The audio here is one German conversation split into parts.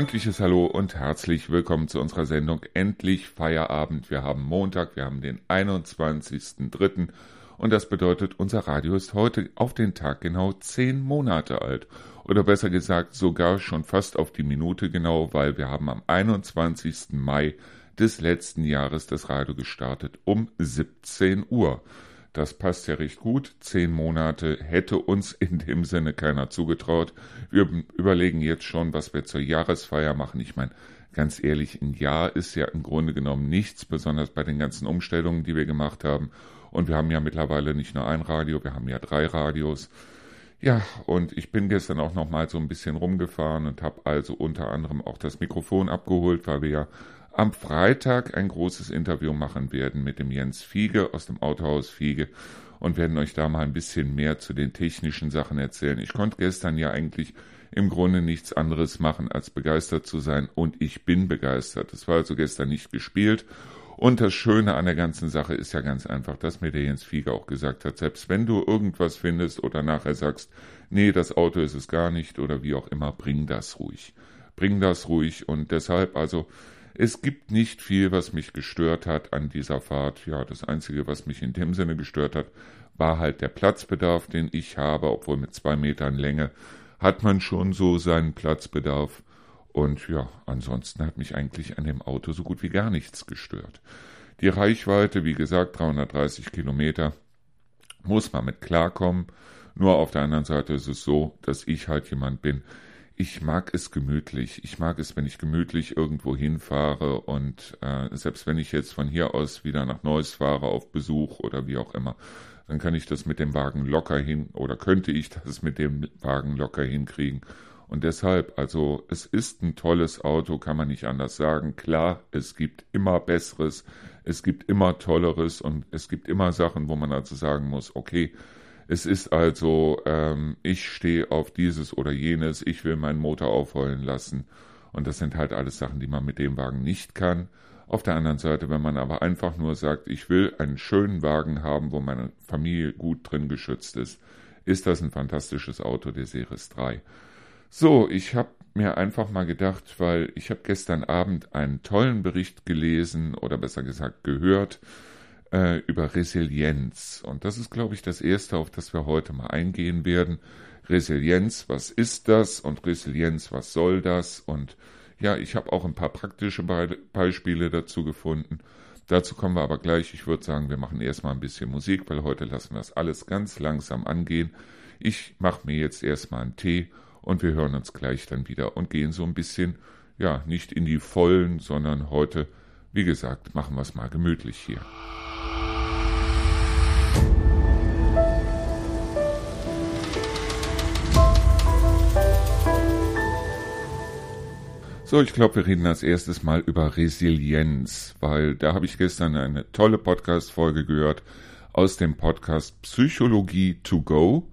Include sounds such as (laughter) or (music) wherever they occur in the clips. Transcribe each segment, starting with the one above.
freundliches Hallo und herzlich willkommen zu unserer Sendung Endlich Feierabend. Wir haben Montag, wir haben den 21.03. und das bedeutet, unser Radio ist heute auf den Tag genau zehn Monate alt. Oder besser gesagt, sogar schon fast auf die Minute genau, weil wir haben am 21. Mai des letzten Jahres das Radio gestartet um 17 Uhr. Das passt ja recht gut. Zehn Monate hätte uns in dem Sinne keiner zugetraut. Wir überlegen jetzt schon, was wir zur Jahresfeier machen. Ich meine, ganz ehrlich, ein Jahr ist ja im Grunde genommen nichts, besonders bei den ganzen Umstellungen, die wir gemacht haben. Und wir haben ja mittlerweile nicht nur ein Radio, wir haben ja drei Radios. Ja, und ich bin gestern auch noch mal so ein bisschen rumgefahren und habe also unter anderem auch das Mikrofon abgeholt, weil wir ja am Freitag ein großes Interview machen werden mit dem Jens Fiege aus dem Autohaus Fiege und werden euch da mal ein bisschen mehr zu den technischen Sachen erzählen. Ich konnte gestern ja eigentlich im Grunde nichts anderes machen, als begeistert zu sein und ich bin begeistert. Es war also gestern nicht gespielt und das Schöne an der ganzen Sache ist ja ganz einfach, dass mir der Jens Fiege auch gesagt hat, selbst wenn du irgendwas findest oder nachher sagst, nee, das Auto ist es gar nicht oder wie auch immer, bring das ruhig. Bring das ruhig und deshalb also es gibt nicht viel, was mich gestört hat an dieser Fahrt. Ja, das Einzige, was mich in dem Sinne gestört hat, war halt der Platzbedarf, den ich habe, obwohl mit zwei Metern Länge hat man schon so seinen Platzbedarf. Und ja, ansonsten hat mich eigentlich an dem Auto so gut wie gar nichts gestört. Die Reichweite, wie gesagt, 330 Kilometer, muss man mit klarkommen. Nur auf der anderen Seite ist es so, dass ich halt jemand bin, ich mag es gemütlich. Ich mag es, wenn ich gemütlich irgendwo hinfahre und äh, selbst wenn ich jetzt von hier aus wieder nach Neuss fahre auf Besuch oder wie auch immer, dann kann ich das mit dem Wagen locker hin oder könnte ich das mit dem Wagen locker hinkriegen. Und deshalb, also es ist ein tolles Auto, kann man nicht anders sagen. Klar, es gibt immer Besseres, es gibt immer Tolleres und es gibt immer Sachen, wo man also sagen muss, okay, es ist also, ähm, ich stehe auf dieses oder jenes, ich will meinen Motor aufheulen lassen. Und das sind halt alles Sachen, die man mit dem Wagen nicht kann. Auf der anderen Seite, wenn man aber einfach nur sagt, ich will einen schönen Wagen haben, wo meine Familie gut drin geschützt ist, ist das ein fantastisches Auto, der Series 3. So, ich habe mir einfach mal gedacht, weil ich habe gestern Abend einen tollen Bericht gelesen oder besser gesagt gehört äh, über Resilienz. Und das ist, glaube ich, das Erste, auf das wir heute mal eingehen werden. Resilienz, was ist das? Und Resilienz, was soll das? Und ja, ich habe auch ein paar praktische Be Beispiele dazu gefunden. Dazu kommen wir aber gleich. Ich würde sagen, wir machen erstmal ein bisschen Musik, weil heute lassen wir das alles ganz langsam angehen. Ich mache mir jetzt erstmal einen Tee und wir hören uns gleich dann wieder und gehen so ein bisschen, ja, nicht in die Vollen, sondern heute, wie gesagt, machen wir es mal gemütlich hier. So, ich glaube, wir reden als erstes mal über Resilienz, weil da habe ich gestern eine tolle Podcast-Folge gehört aus dem Podcast Psychologie to Go.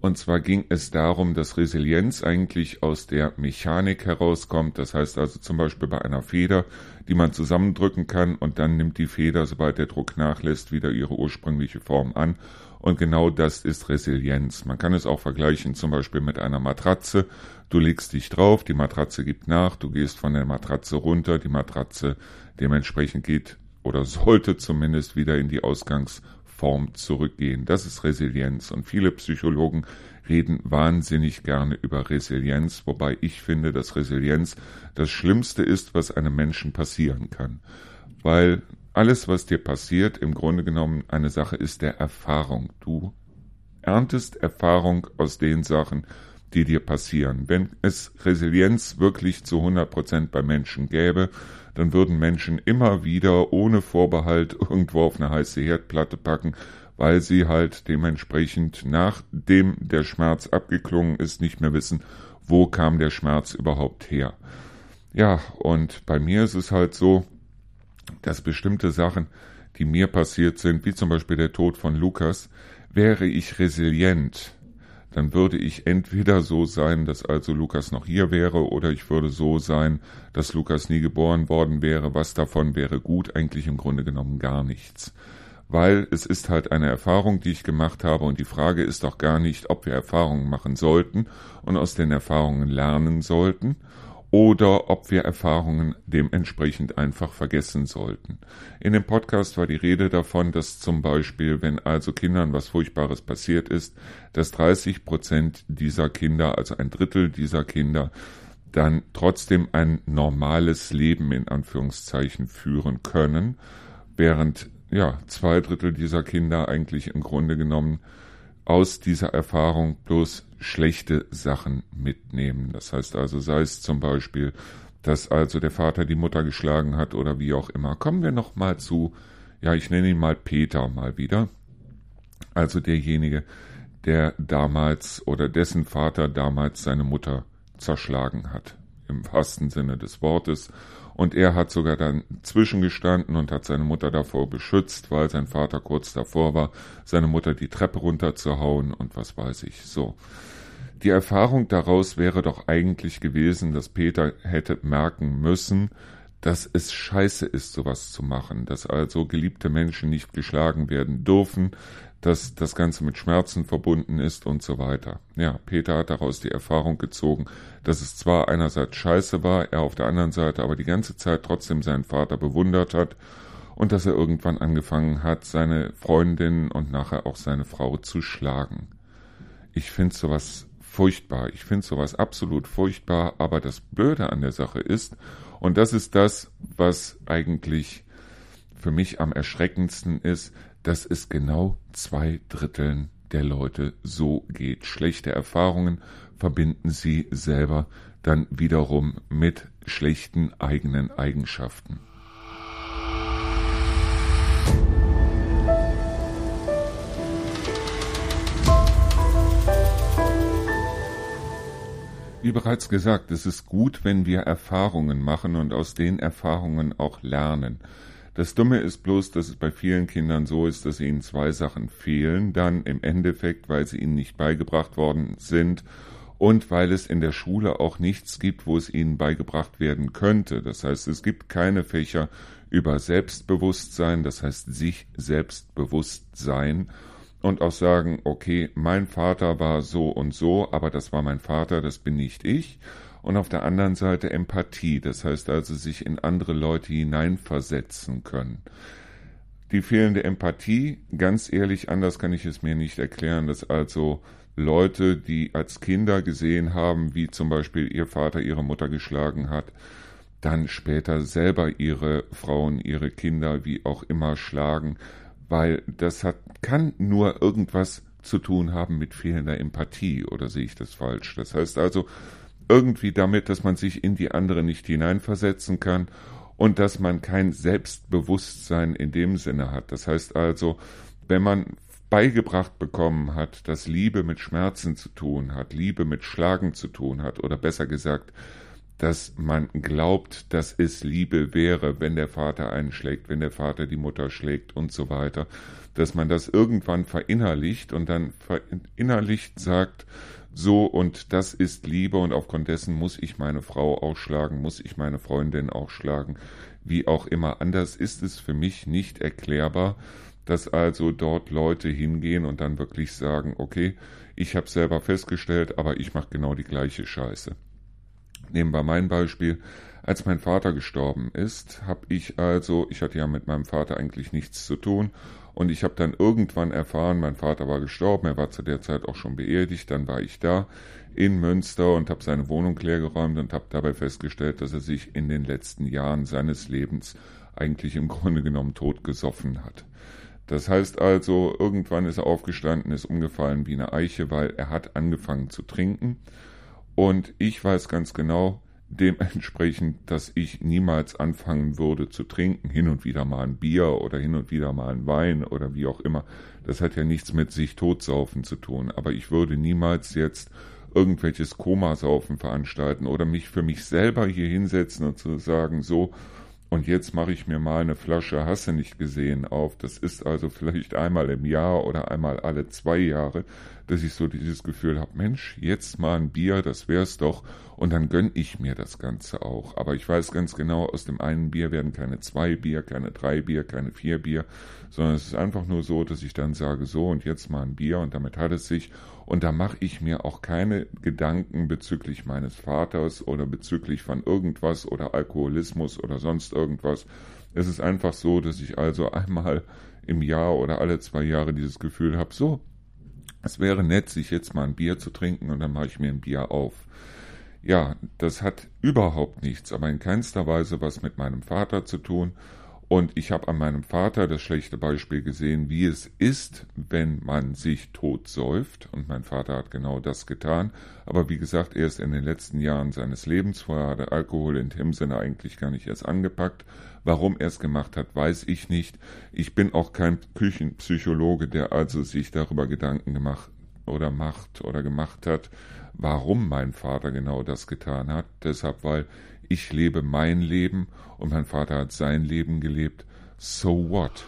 Und zwar ging es darum, dass Resilienz eigentlich aus der Mechanik herauskommt. Das heißt also zum Beispiel bei einer Feder, die man zusammendrücken kann und dann nimmt die Feder, sobald der Druck nachlässt, wieder ihre ursprüngliche Form an. Und genau das ist Resilienz. Man kann es auch vergleichen zum Beispiel mit einer Matratze. Du legst dich drauf, die Matratze gibt nach, du gehst von der Matratze runter, die Matratze dementsprechend geht oder (laughs) sollte zumindest wieder in die Ausgangsform zurückgehen. Das ist Resilienz. Und viele Psychologen reden wahnsinnig gerne über Resilienz, wobei ich finde, dass Resilienz das Schlimmste ist, was einem Menschen passieren kann. Weil alles, was dir passiert, im Grunde genommen eine Sache ist der Erfahrung. Du erntest Erfahrung aus den Sachen, die dir passieren. Wenn es Resilienz wirklich zu 100 Prozent bei Menschen gäbe, dann würden Menschen immer wieder ohne Vorbehalt irgendwo auf eine heiße Herdplatte packen, weil sie halt dementsprechend nachdem der Schmerz abgeklungen ist, nicht mehr wissen, wo kam der Schmerz überhaupt her. Ja, und bei mir ist es halt so, dass bestimmte Sachen, die mir passiert sind, wie zum Beispiel der Tod von Lukas, wäre ich resilient, dann würde ich entweder so sein, dass also Lukas noch hier wäre, oder ich würde so sein, dass Lukas nie geboren worden wäre. Was davon wäre gut? Eigentlich im Grunde genommen gar nichts. Weil es ist halt eine Erfahrung, die ich gemacht habe, und die Frage ist doch gar nicht, ob wir Erfahrungen machen sollten und aus den Erfahrungen lernen sollten, oder ob wir Erfahrungen dementsprechend einfach vergessen sollten. In dem Podcast war die Rede davon, dass zum Beispiel, wenn also Kindern was Furchtbares passiert ist, dass 30 Prozent dieser Kinder, also ein Drittel dieser Kinder, dann trotzdem ein normales Leben in Anführungszeichen führen können, während ja zwei Drittel dieser Kinder eigentlich im Grunde genommen aus dieser Erfahrung bloß schlechte Sachen mitnehmen. Das heißt also, sei es zum Beispiel, dass also der Vater die Mutter geschlagen hat oder wie auch immer. Kommen wir noch mal zu, ja, ich nenne ihn mal Peter mal wieder. Also derjenige, der damals oder dessen Vater damals seine Mutter zerschlagen hat. Im wahrsten Sinne des Wortes. Und er hat sogar dann zwischengestanden und hat seine Mutter davor beschützt, weil sein Vater kurz davor war, seine Mutter die Treppe runterzuhauen und was weiß ich. So. Die Erfahrung daraus wäre doch eigentlich gewesen, dass Peter hätte merken müssen, dass es scheiße ist, sowas zu machen, dass also geliebte Menschen nicht geschlagen werden dürfen, dass das Ganze mit Schmerzen verbunden ist und so weiter. Ja, Peter hat daraus die Erfahrung gezogen, dass es zwar einerseits scheiße war, er auf der anderen Seite aber die ganze Zeit trotzdem seinen Vater bewundert hat und dass er irgendwann angefangen hat, seine Freundin und nachher auch seine Frau zu schlagen. Ich finde sowas furchtbar. Ich finde sowas absolut furchtbar, aber das Blöde an der Sache ist, und das ist das, was eigentlich für mich am erschreckendsten ist, dass es genau zwei Dritteln der Leute so geht. Schlechte Erfahrungen verbinden sie selber dann wiederum mit schlechten eigenen Eigenschaften. Wie bereits gesagt, es ist gut, wenn wir Erfahrungen machen und aus den Erfahrungen auch lernen. Das Dumme ist bloß, dass es bei vielen Kindern so ist, dass ihnen zwei Sachen fehlen, dann im Endeffekt, weil sie ihnen nicht beigebracht worden sind und weil es in der Schule auch nichts gibt, wo es ihnen beigebracht werden könnte. Das heißt, es gibt keine Fächer über Selbstbewusstsein, das heißt sich selbstbewusst sein und auch sagen, okay, mein Vater war so und so, aber das war mein Vater, das bin nicht ich und auf der anderen Seite Empathie, das heißt also sich in andere Leute hineinversetzen können. Die fehlende Empathie, ganz ehrlich, anders kann ich es mir nicht erklären, dass also Leute, die als Kinder gesehen haben, wie zum Beispiel ihr Vater ihre Mutter geschlagen hat, dann später selber ihre Frauen, ihre Kinder, wie auch immer schlagen, weil das hat, kann nur irgendwas zu tun haben mit fehlender Empathie, oder sehe ich das falsch? Das heißt also, irgendwie damit, dass man sich in die andere nicht hineinversetzen kann und dass man kein Selbstbewusstsein in dem Sinne hat. Das heißt also, wenn man beigebracht bekommen hat, dass Liebe mit Schmerzen zu tun hat, Liebe mit Schlagen zu tun hat, oder besser gesagt, dass man glaubt, dass es Liebe wäre, wenn der Vater einen schlägt, wenn der Vater die Mutter schlägt und so weiter, dass man das irgendwann verinnerlicht und dann verinnerlicht sagt, so und das ist Liebe und aufgrund dessen muss ich meine Frau ausschlagen, muss ich meine Freundin ausschlagen, wie auch immer. Anders ist es für mich nicht erklärbar, dass also dort Leute hingehen und dann wirklich sagen, okay, ich habe selber festgestellt, aber ich mache genau die gleiche Scheiße. Nehmen wir mein Beispiel. Als mein Vater gestorben ist, habe ich also, ich hatte ja mit meinem Vater eigentlich nichts zu tun und ich habe dann irgendwann erfahren, mein Vater war gestorben, er war zu der Zeit auch schon beerdigt, dann war ich da in Münster und habe seine Wohnung leergeräumt und habe dabei festgestellt, dass er sich in den letzten Jahren seines Lebens eigentlich im Grunde genommen tot gesoffen hat. Das heißt also, irgendwann ist er aufgestanden, ist umgefallen wie eine Eiche, weil er hat angefangen zu trinken. Und ich weiß ganz genau, dementsprechend, dass ich niemals anfangen würde zu trinken, hin und wieder mal ein Bier oder hin und wieder mal ein Wein oder wie auch immer. Das hat ja nichts mit sich totsaufen zu tun, aber ich würde niemals jetzt irgendwelches Komasaufen veranstalten oder mich für mich selber hier hinsetzen und zu sagen, so, und jetzt mache ich mir mal eine Flasche Hasse nicht gesehen auf. Das ist also vielleicht einmal im Jahr oder einmal alle zwei Jahre, dass ich so dieses Gefühl habe, Mensch, jetzt mal ein Bier, das wär's doch. Und dann gönn ich mir das Ganze auch. Aber ich weiß ganz genau, aus dem einen Bier werden keine zwei Bier, keine drei Bier, keine vier Bier, sondern es ist einfach nur so, dass ich dann sage, so und jetzt mal ein Bier und damit hat es sich. Und da mache ich mir auch keine Gedanken bezüglich meines Vaters oder bezüglich von irgendwas oder Alkoholismus oder sonst irgendwas. Es ist einfach so, dass ich also einmal im Jahr oder alle zwei Jahre dieses Gefühl habe, so, es wäre nett, sich jetzt mal ein Bier zu trinken und dann mache ich mir ein Bier auf. Ja, das hat überhaupt nichts, aber in keinster Weise was mit meinem Vater zu tun und ich habe an meinem Vater das schlechte Beispiel gesehen, wie es ist, wenn man sich tot säuft. Und mein Vater hat genau das getan. Aber wie gesagt, erst in den letzten Jahren seines Lebens. Vorher hat er Alkohol in dem Sinne eigentlich gar nicht erst angepackt. Warum er es gemacht hat, weiß ich nicht. Ich bin auch kein Küchenpsychologe, der also sich darüber Gedanken gemacht oder macht oder gemacht hat, warum mein Vater genau das getan hat. Deshalb, weil ich lebe mein Leben und mein Vater hat sein Leben gelebt. So what?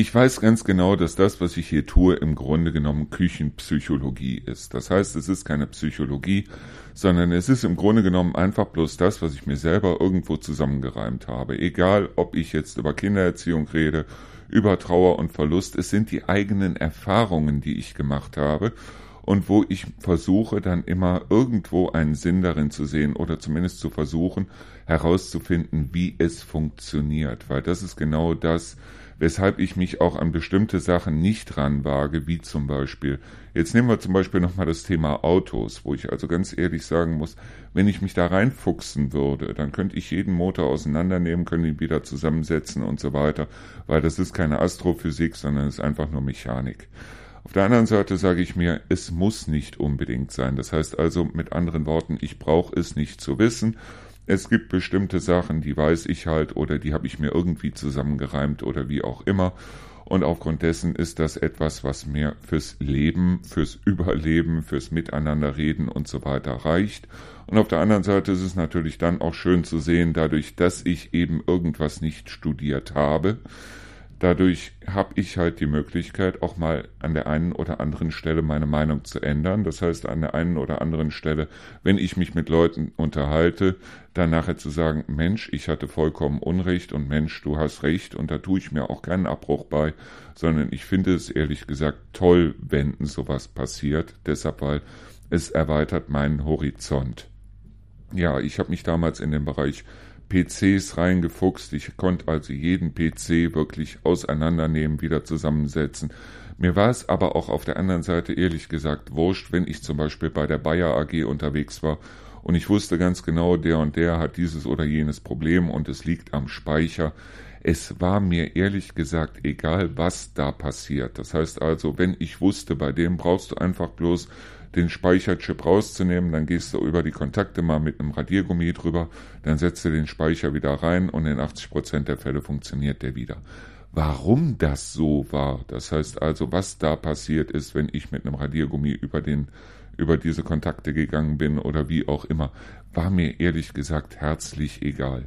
Ich weiß ganz genau, dass das, was ich hier tue, im Grunde genommen Küchenpsychologie ist. Das heißt, es ist keine Psychologie, sondern es ist im Grunde genommen einfach bloß das, was ich mir selber irgendwo zusammengereimt habe. Egal, ob ich jetzt über Kindererziehung rede, über Trauer und Verlust, es sind die eigenen Erfahrungen, die ich gemacht habe und wo ich versuche dann immer irgendwo einen Sinn darin zu sehen oder zumindest zu versuchen herauszufinden, wie es funktioniert, weil das ist genau das, weshalb ich mich auch an bestimmte Sachen nicht ranwage, wie zum Beispiel, jetzt nehmen wir zum Beispiel nochmal das Thema Autos, wo ich also ganz ehrlich sagen muss, wenn ich mich da reinfuchsen würde, dann könnte ich jeden Motor auseinandernehmen, könnte ihn wieder zusammensetzen und so weiter, weil das ist keine Astrophysik, sondern es ist einfach nur Mechanik. Auf der anderen Seite sage ich mir, es muss nicht unbedingt sein. Das heißt also mit anderen Worten, ich brauche es nicht zu wissen es gibt bestimmte Sachen, die weiß ich halt oder die habe ich mir irgendwie zusammengereimt oder wie auch immer. Und aufgrund dessen ist das etwas, was mir fürs Leben, fürs Überleben, fürs Miteinanderreden und so weiter reicht. Und auf der anderen Seite ist es natürlich dann auch schön zu sehen, dadurch, dass ich eben irgendwas nicht studiert habe, Dadurch habe ich halt die Möglichkeit, auch mal an der einen oder anderen Stelle meine Meinung zu ändern. Das heißt, an der einen oder anderen Stelle, wenn ich mich mit Leuten unterhalte, dann nachher zu sagen, Mensch, ich hatte vollkommen Unrecht und Mensch, du hast recht und da tue ich mir auch keinen Abbruch bei, sondern ich finde es ehrlich gesagt toll, wenn sowas passiert. Deshalb, weil es erweitert meinen Horizont. Ja, ich habe mich damals in den Bereich PCs reingefuchst. Ich konnte also jeden PC wirklich auseinandernehmen, wieder zusammensetzen. Mir war es aber auch auf der anderen Seite ehrlich gesagt wurscht, wenn ich zum Beispiel bei der Bayer AG unterwegs war und ich wusste ganz genau, der und der hat dieses oder jenes Problem und es liegt am Speicher. Es war mir ehrlich gesagt egal, was da passiert. Das heißt also, wenn ich wusste, bei dem brauchst du einfach bloß den Speicherchip rauszunehmen, dann gehst du über die Kontakte mal mit einem Radiergummi drüber, dann setzt du den Speicher wieder rein und in 80 Prozent der Fälle funktioniert der wieder. Warum das so war, das heißt also, was da passiert ist, wenn ich mit einem Radiergummi über den über diese Kontakte gegangen bin oder wie auch immer, war mir ehrlich gesagt herzlich egal.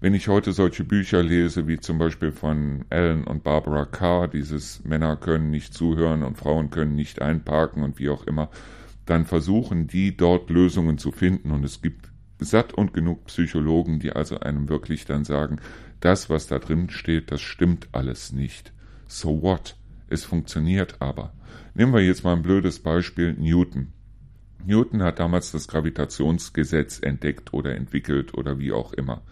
Wenn ich heute solche Bücher lese, wie zum Beispiel von Alan und Barbara Carr, dieses Männer können nicht zuhören und Frauen können nicht einparken und wie auch immer, dann versuchen die dort Lösungen zu finden. Und es gibt satt und genug Psychologen, die also einem wirklich dann sagen, das, was da drin steht, das stimmt alles nicht. So what? Es funktioniert aber. Nehmen wir jetzt mal ein blödes Beispiel, Newton. Newton hat damals das Gravitationsgesetz entdeckt oder entwickelt oder wie auch immer.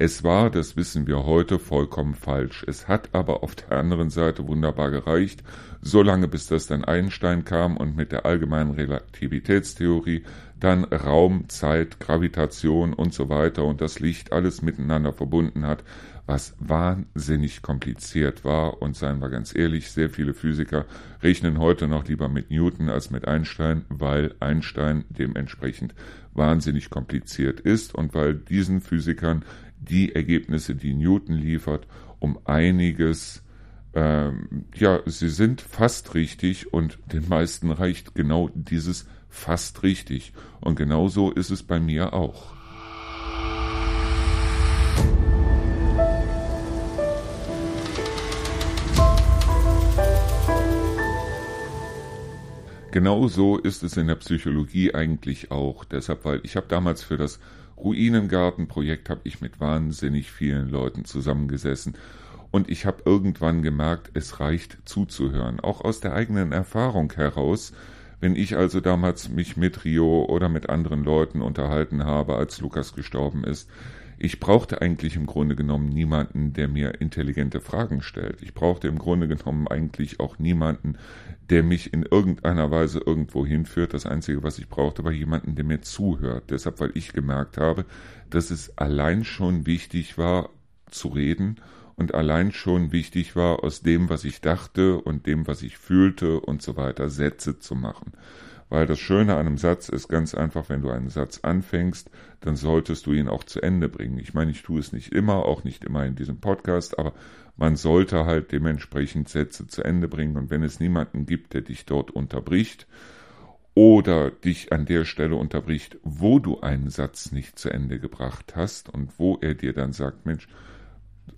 Es war, das wissen wir heute, vollkommen falsch. Es hat aber auf der anderen Seite wunderbar gereicht, solange bis das dann Einstein kam und mit der allgemeinen Relativitätstheorie dann Raum, Zeit, Gravitation und so weiter und das Licht alles miteinander verbunden hat, was wahnsinnig kompliziert war. Und seien wir ganz ehrlich, sehr viele Physiker rechnen heute noch lieber mit Newton als mit Einstein, weil Einstein dementsprechend wahnsinnig kompliziert ist und weil diesen Physikern die Ergebnisse, die Newton liefert, um einiges ähm, ja, sie sind fast richtig und den meisten reicht genau dieses fast richtig. Und genau so ist es bei mir auch. Genau so ist es in der Psychologie eigentlich auch. Deshalb, weil ich habe damals für das Ruinengartenprojekt habe ich mit wahnsinnig vielen Leuten zusammengesessen und ich habe irgendwann gemerkt, es reicht zuzuhören, auch aus der eigenen Erfahrung heraus. Wenn ich also damals mich mit Rio oder mit anderen Leuten unterhalten habe, als Lukas gestorben ist, ich brauchte eigentlich im Grunde genommen niemanden, der mir intelligente Fragen stellt. Ich brauchte im Grunde genommen eigentlich auch niemanden, der mich in irgendeiner Weise irgendwo hinführt. Das Einzige, was ich brauchte, war jemanden, der mir zuhört. Deshalb, weil ich gemerkt habe, dass es allein schon wichtig war, zu reden und allein schon wichtig war, aus dem, was ich dachte und dem, was ich fühlte und so weiter, Sätze zu machen. Weil das Schöne an einem Satz ist ganz einfach, wenn du einen Satz anfängst, dann solltest du ihn auch zu Ende bringen. Ich meine, ich tue es nicht immer, auch nicht immer in diesem Podcast, aber man sollte halt dementsprechend Sätze zu Ende bringen. Und wenn es niemanden gibt, der dich dort unterbricht oder dich an der Stelle unterbricht, wo du einen Satz nicht zu Ende gebracht hast und wo er dir dann sagt, Mensch,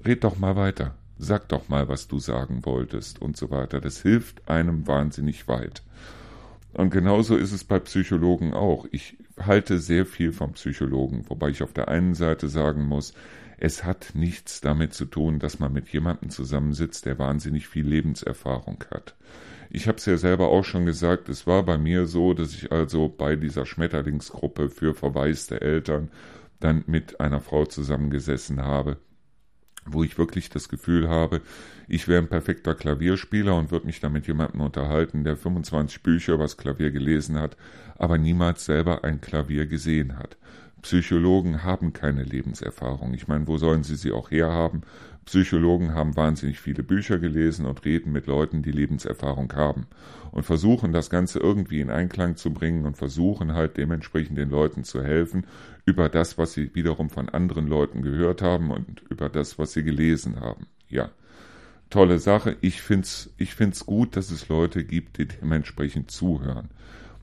red doch mal weiter, sag doch mal, was du sagen wolltest und so weiter. Das hilft einem wahnsinnig weit. Und genauso ist es bei Psychologen auch. Ich halte sehr viel vom Psychologen, wobei ich auf der einen Seite sagen muss, es hat nichts damit zu tun, dass man mit jemandem zusammensitzt, der wahnsinnig viel Lebenserfahrung hat. Ich habe es ja selber auch schon gesagt, es war bei mir so, dass ich also bei dieser Schmetterlingsgruppe für verwaiste Eltern dann mit einer Frau zusammengesessen habe, wo ich wirklich das Gefühl habe, ich wäre ein perfekter Klavierspieler und würde mich da mit jemandem unterhalten, der 25 Bücher über das Klavier gelesen hat, aber niemals selber ein Klavier gesehen hat. Psychologen haben keine Lebenserfahrung. Ich meine, wo sollen sie sie auch herhaben? Psychologen haben wahnsinnig viele Bücher gelesen und reden mit Leuten, die Lebenserfahrung haben und versuchen das Ganze irgendwie in Einklang zu bringen und versuchen halt dementsprechend den Leuten zu helfen über das, was sie wiederum von anderen Leuten gehört haben und über das, was sie gelesen haben. Ja, tolle Sache. Ich find's, ich find's gut, dass es Leute gibt, die dementsprechend zuhören.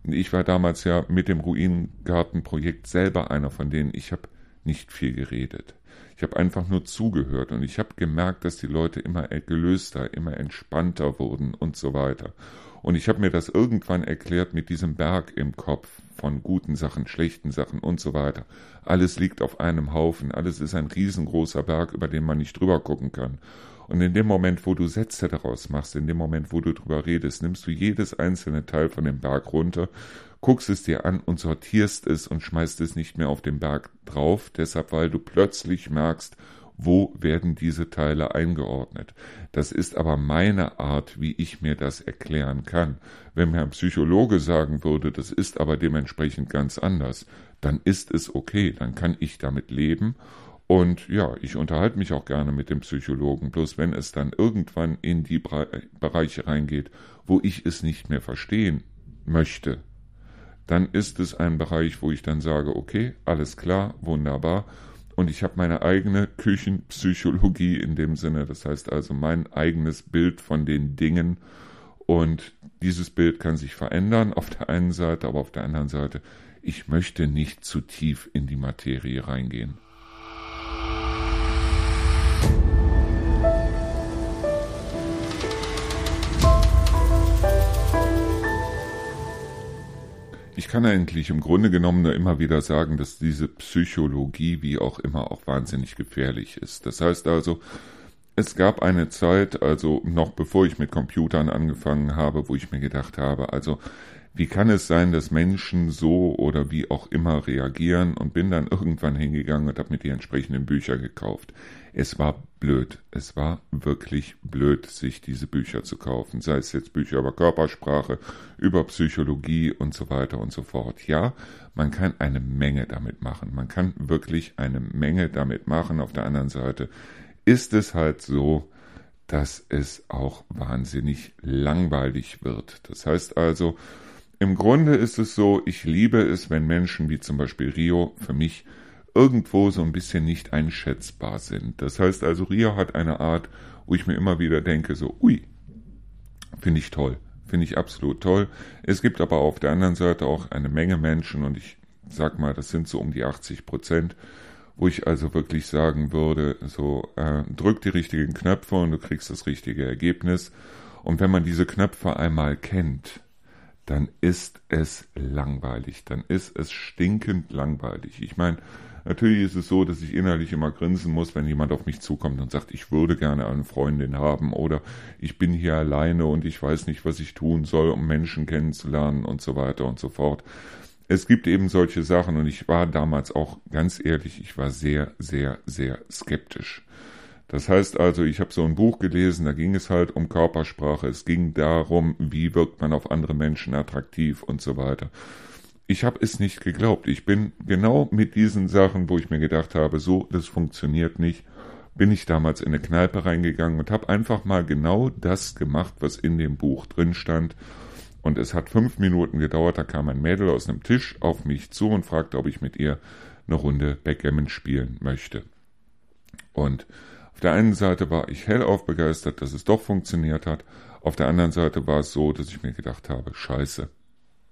Ich war damals ja mit dem Ruinengartenprojekt selber einer von denen. Ich habe nicht viel geredet. Ich habe einfach nur zugehört und ich habe gemerkt, dass die Leute immer gelöster, immer entspannter wurden und so weiter. Und ich habe mir das irgendwann erklärt mit diesem Berg im Kopf von guten Sachen, schlechten Sachen und so weiter. Alles liegt auf einem Haufen, alles ist ein riesengroßer Berg, über den man nicht drüber gucken kann. Und in dem Moment, wo du Sätze daraus machst, in dem Moment, wo du drüber redest, nimmst du jedes einzelne Teil von dem Berg runter, guckst es dir an und sortierst es und schmeißt es nicht mehr auf den Berg drauf, deshalb weil du plötzlich merkst, wo werden diese Teile eingeordnet. Das ist aber meine Art, wie ich mir das erklären kann. Wenn mir ein Psychologe sagen würde, das ist aber dementsprechend ganz anders, dann ist es okay, dann kann ich damit leben und ja, ich unterhalte mich auch gerne mit dem Psychologen, bloß wenn es dann irgendwann in die Bereiche reingeht, wo ich es nicht mehr verstehen möchte, dann ist es ein Bereich, wo ich dann sage, okay, alles klar, wunderbar. Und ich habe meine eigene Küchenpsychologie in dem Sinne, das heißt also mein eigenes Bild von den Dingen. Und dieses Bild kann sich verändern auf der einen Seite, aber auf der anderen Seite, ich möchte nicht zu tief in die Materie reingehen. Ich kann eigentlich im Grunde genommen nur immer wieder sagen, dass diese Psychologie wie auch immer auch wahnsinnig gefährlich ist. Das heißt also, es gab eine Zeit, also noch bevor ich mit Computern angefangen habe, wo ich mir gedacht habe, also wie kann es sein, dass Menschen so oder wie auch immer reagieren und bin dann irgendwann hingegangen und habe mir die entsprechenden Bücher gekauft. Es war blöd. Es war wirklich blöd, sich diese Bücher zu kaufen. Sei es jetzt Bücher über Körpersprache, über Psychologie und so weiter und so fort. Ja, man kann eine Menge damit machen. Man kann wirklich eine Menge damit machen. Auf der anderen Seite ist es halt so, dass es auch wahnsinnig langweilig wird. Das heißt also, im Grunde ist es so, ich liebe es, wenn Menschen wie zum Beispiel Rio für mich irgendwo so ein bisschen nicht einschätzbar sind. Das heißt also, Ria hat eine Art, wo ich mir immer wieder denke, so, ui, finde ich toll, finde ich absolut toll. Es gibt aber auf der anderen Seite auch eine Menge Menschen und ich sag mal, das sind so um die 80 Prozent, wo ich also wirklich sagen würde, so äh, drück die richtigen Knöpfe und du kriegst das richtige Ergebnis. Und wenn man diese Knöpfe einmal kennt, dann ist es langweilig, dann ist es stinkend langweilig. Ich meine, natürlich ist es so, dass ich innerlich immer grinsen muss, wenn jemand auf mich zukommt und sagt, ich würde gerne eine Freundin haben oder ich bin hier alleine und ich weiß nicht, was ich tun soll, um Menschen kennenzulernen und so weiter und so fort es gibt eben solche Sachen und ich war damals auch ganz ehrlich, ich war sehr, sehr, sehr skeptisch. Das heißt also, ich habe so ein Buch gelesen, da ging es halt um Körpersprache, es ging darum, wie wirkt man auf andere Menschen attraktiv und so weiter. Ich habe es nicht geglaubt. Ich bin genau mit diesen Sachen, wo ich mir gedacht habe, so, das funktioniert nicht, bin ich damals in eine Kneipe reingegangen und habe einfach mal genau das gemacht, was in dem Buch drin stand und es hat fünf Minuten gedauert, da kam ein Mädel aus einem Tisch auf mich zu und fragte, ob ich mit ihr eine Runde Backgammon spielen möchte. Und auf der einen Seite war ich hellauf begeistert, dass es doch funktioniert hat. Auf der anderen Seite war es so, dass ich mir gedacht habe, scheiße.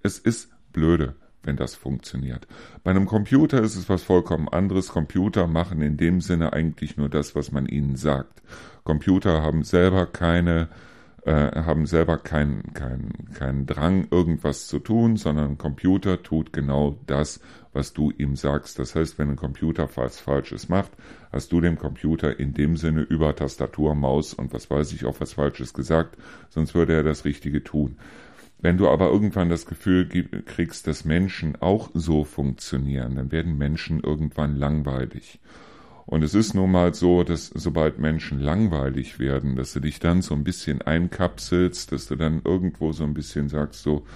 Es ist blöde, wenn das funktioniert. Bei einem Computer ist es was vollkommen anderes. Computer machen in dem Sinne eigentlich nur das, was man ihnen sagt. Computer haben selber keine äh, haben selber keinen kein, kein Drang, irgendwas zu tun, sondern ein Computer tut genau das, was du ihm sagst. Das heißt, wenn ein Computer was Falsches macht, hast du dem Computer in dem Sinne über Tastatur, Maus und was weiß ich auch was Falsches gesagt, sonst würde er das Richtige tun. Wenn du aber irgendwann das Gefühl kriegst, dass Menschen auch so funktionieren, dann werden Menschen irgendwann langweilig. Und es ist nun mal so, dass sobald Menschen langweilig werden, dass du dich dann so ein bisschen einkapselst, dass du dann irgendwo so ein bisschen sagst, so,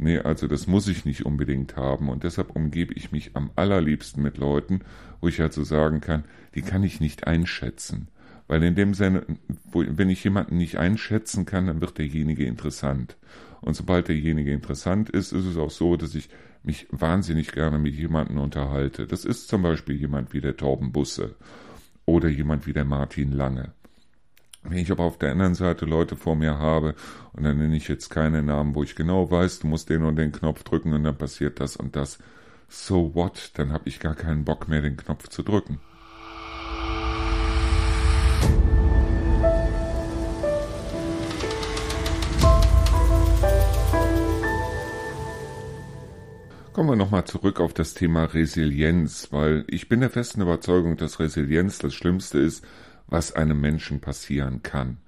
nee, also das muss ich nicht unbedingt haben. Und deshalb umgebe ich mich am allerliebsten mit Leuten, wo ich halt so sagen kann, die kann ich nicht einschätzen. Weil in dem Sinne, wo, wenn ich jemanden nicht einschätzen kann, dann wird derjenige interessant. Und sobald derjenige interessant ist, ist es auch so, dass ich mich wahnsinnig gerne mit jemandem unterhalte. Das ist zum Beispiel jemand wie der Torben Busse oder jemand wie der Martin Lange. Wenn ich aber auf der anderen Seite Leute vor mir habe, und dann nenne ich jetzt keine Namen, wo ich genau weiß, du musst den und den Knopf drücken und dann passiert das und das. So what? Dann habe ich gar keinen Bock mehr, den Knopf zu drücken. Kommen wir nochmal zurück auf das Thema Resilienz, weil ich bin der festen Überzeugung, dass Resilienz das Schlimmste ist, was einem Menschen passieren kann.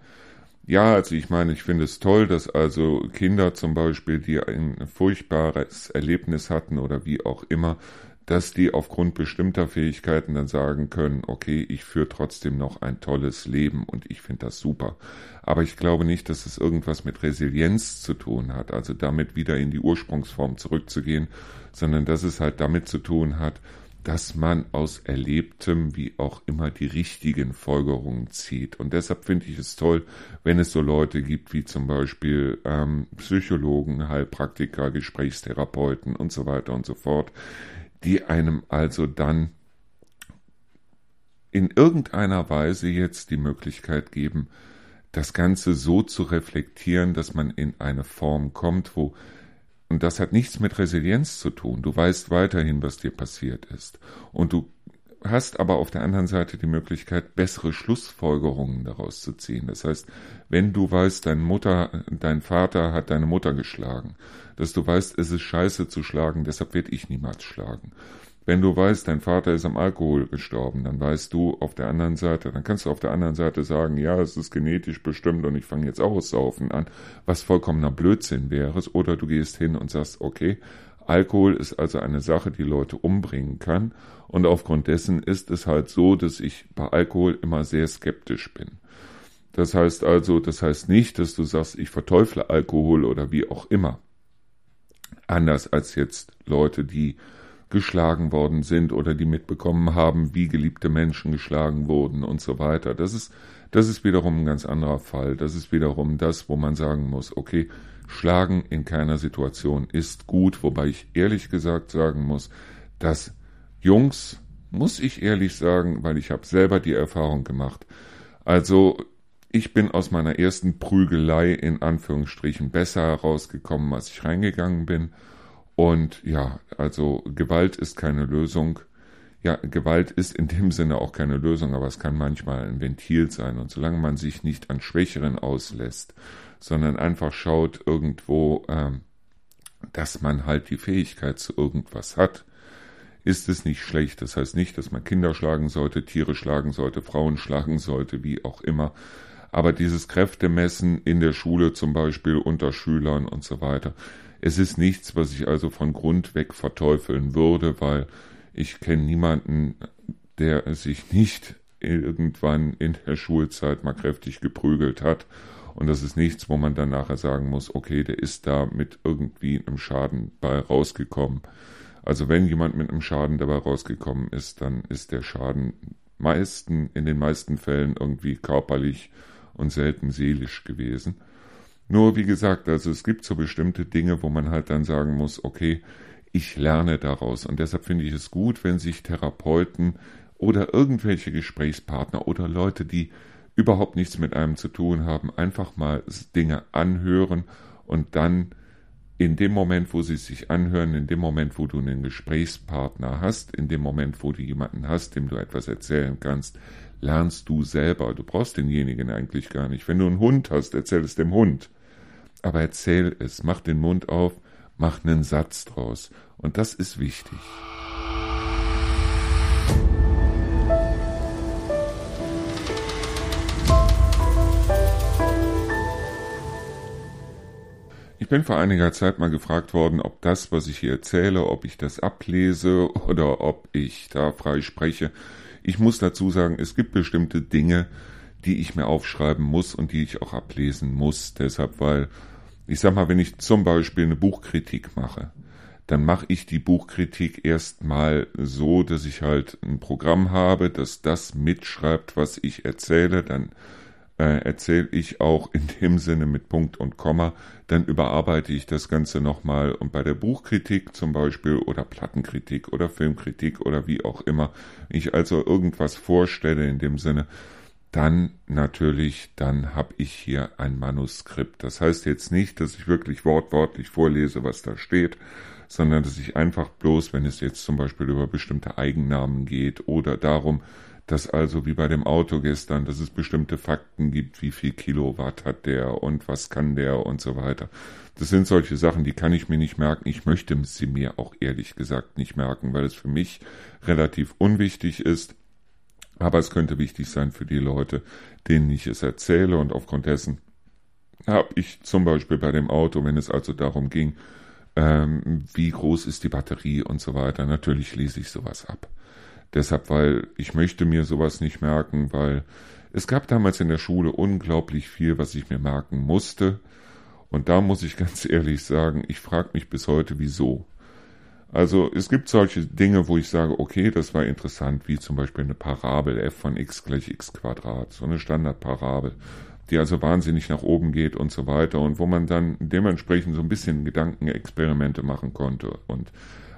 Ja, also ich meine, ich finde es toll, dass also Kinder zum Beispiel, die ein furchtbares Erlebnis hatten oder wie auch immer, dass die aufgrund bestimmter Fähigkeiten dann sagen können, okay, ich führe trotzdem noch ein tolles Leben und ich finde das super. Aber ich glaube nicht, dass es irgendwas mit Resilienz zu tun hat, also damit wieder in die Ursprungsform zurückzugehen, sondern dass es halt damit zu tun hat, dass man aus Erlebtem wie auch immer die richtigen Folgerungen zieht. Und deshalb finde ich es toll, wenn es so Leute gibt wie zum Beispiel ähm, Psychologen, Heilpraktiker, Gesprächstherapeuten und so weiter und so fort, die einem also dann in irgendeiner Weise jetzt die Möglichkeit geben, das Ganze so zu reflektieren, dass man in eine Form kommt, wo und das hat nichts mit Resilienz zu tun. Du weißt weiterhin, was dir passiert ist. Und du hast aber auf der anderen Seite die Möglichkeit, bessere Schlussfolgerungen daraus zu ziehen. Das heißt, wenn du weißt, dein Mutter, dein Vater hat deine Mutter geschlagen, dass du weißt, es ist scheiße zu schlagen, deshalb werde ich niemals schlagen. Wenn du weißt, dein Vater ist am Alkohol gestorben, dann weißt du auf der anderen Seite, dann kannst du auf der anderen Seite sagen, ja, es ist genetisch bestimmt und ich fange jetzt auch das Saufen an, was vollkommener Blödsinn wäre. Oder du gehst hin und sagst, okay, Alkohol ist also eine Sache, die Leute umbringen kann. Und aufgrund dessen ist es halt so, dass ich bei Alkohol immer sehr skeptisch bin. Das heißt also, das heißt nicht, dass du sagst, ich verteufle Alkohol oder wie auch immer. Anders als jetzt Leute, die geschlagen worden sind oder die mitbekommen haben, wie geliebte Menschen geschlagen wurden und so weiter. Das ist, das ist wiederum ein ganz anderer Fall. Das ist wiederum das, wo man sagen muss, okay, Schlagen in keiner Situation ist gut, wobei ich ehrlich gesagt sagen muss, dass Jungs muss ich ehrlich sagen, weil ich habe selber die Erfahrung gemacht. Also ich bin aus meiner ersten Prügelei in Anführungsstrichen besser herausgekommen, als ich reingegangen bin. Und ja, also Gewalt ist keine Lösung. Ja, Gewalt ist in dem Sinne auch keine Lösung, aber es kann manchmal ein Ventil sein. Und solange man sich nicht an Schwächeren auslässt, sondern einfach schaut irgendwo, ähm, dass man halt die Fähigkeit zu irgendwas hat, ist es nicht schlecht. Das heißt nicht, dass man Kinder schlagen sollte, Tiere schlagen sollte, Frauen schlagen sollte, wie auch immer. Aber dieses Kräftemessen in der Schule zum Beispiel unter Schülern und so weiter, es ist nichts, was ich also von Grund weg verteufeln würde, weil ich kenne niemanden, der sich nicht irgendwann in der Schulzeit mal kräftig geprügelt hat. Und das ist nichts, wo man dann nachher sagen muss, okay, der ist da mit irgendwie einem Schaden bei rausgekommen. Also wenn jemand mit einem Schaden dabei rausgekommen ist, dann ist der Schaden meisten, in den meisten Fällen irgendwie körperlich und selten seelisch gewesen. Nur wie gesagt, also es gibt so bestimmte Dinge, wo man halt dann sagen muss, okay, ich lerne daraus. Und deshalb finde ich es gut, wenn sich Therapeuten oder irgendwelche Gesprächspartner oder Leute, die überhaupt nichts mit einem zu tun haben, einfach mal Dinge anhören und dann in dem Moment, wo sie sich anhören, in dem Moment, wo du einen Gesprächspartner hast, in dem Moment, wo du jemanden hast, dem du etwas erzählen kannst, lernst du selber. Du brauchst denjenigen eigentlich gar nicht. Wenn du einen Hund hast, erzähl es dem Hund. Aber erzähl es, mach den Mund auf, mach einen Satz draus. Und das ist wichtig. Ich bin vor einiger Zeit mal gefragt worden, ob das, was ich hier erzähle, ob ich das ablese oder ob ich da frei spreche. Ich muss dazu sagen, es gibt bestimmte Dinge, die ich mir aufschreiben muss und die ich auch ablesen muss. Deshalb, weil ich sag mal, wenn ich zum Beispiel eine Buchkritik mache, dann mache ich die Buchkritik erstmal so, dass ich halt ein Programm habe, das das mitschreibt, was ich erzähle. Dann äh, erzähle ich auch in dem Sinne mit Punkt und Komma, dann überarbeite ich das Ganze nochmal und bei der Buchkritik zum Beispiel oder Plattenkritik oder Filmkritik oder wie auch immer, ich also irgendwas vorstelle in dem Sinne, dann natürlich, dann habe ich hier ein Manuskript. Das heißt jetzt nicht, dass ich wirklich wortwörtlich vorlese, was da steht, sondern dass ich einfach bloß, wenn es jetzt zum Beispiel über bestimmte Eigennamen geht oder darum, dass also wie bei dem Auto gestern, dass es bestimmte Fakten gibt, wie viel Kilowatt hat der und was kann der und so weiter. Das sind solche Sachen, die kann ich mir nicht merken. Ich möchte sie mir auch ehrlich gesagt nicht merken, weil es für mich relativ unwichtig ist. Aber es könnte wichtig sein für die Leute, denen ich es erzähle und aufgrund dessen habe ich zum Beispiel bei dem Auto, wenn es also darum ging, ähm, wie groß ist die Batterie und so weiter, natürlich lese ich sowas ab. Deshalb, weil ich möchte mir sowas nicht merken, weil es gab damals in der Schule unglaublich viel, was ich mir merken musste. Und da muss ich (laughs) ganz ehrlich sagen, ich frage mich bis heute, wieso. Also es gibt solche Dinge, wo ich sage, okay, das war interessant, wie zum Beispiel eine Parabel f von x gleich x Quadrat, so eine Standardparabel, die also wahnsinnig nach oben geht und so weiter und wo man dann dementsprechend so ein bisschen Gedankenexperimente machen konnte und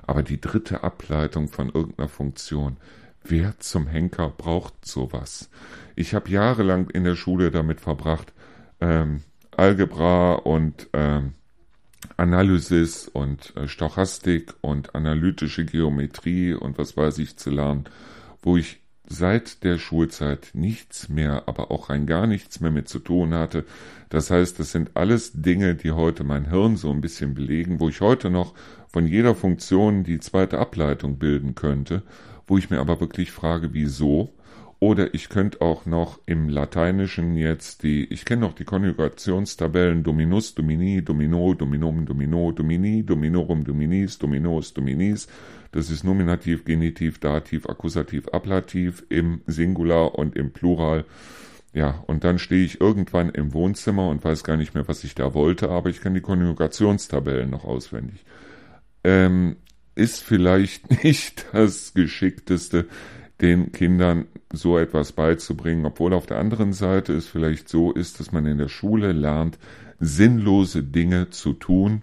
aber die dritte Ableitung von irgendeiner Funktion. Wer zum Henker braucht sowas? Ich habe jahrelang in der Schule damit verbracht, ähm, Algebra und ähm, Analysis und äh, Stochastik und analytische Geometrie und was weiß ich zu lernen, wo ich seit der Schulzeit nichts mehr, aber auch rein gar nichts mehr mit zu tun hatte. Das heißt, das sind alles Dinge, die heute mein Hirn so ein bisschen belegen, wo ich heute noch von jeder Funktion die zweite Ableitung bilden könnte, wo ich mir aber wirklich frage, wieso. Oder ich könnte auch noch im Lateinischen jetzt die, ich kenne noch die Konjugationstabellen Dominus, Domini, Domino, Dominum, Domino, Domini, Dominorum, Dominis, Dominos, Dominis. Das ist Nominativ, Genitiv, Dativ, Akkusativ, Ablativ im Singular und im Plural. Ja, und dann stehe ich irgendwann im Wohnzimmer und weiß gar nicht mehr, was ich da wollte, aber ich kann die Konjugationstabellen noch auswendig. Ähm, ist vielleicht (laughs) nicht das Geschickteste, den Kindern so etwas beizubringen, obwohl auf der anderen Seite es vielleicht so ist, dass man in der Schule lernt, sinnlose Dinge zu tun,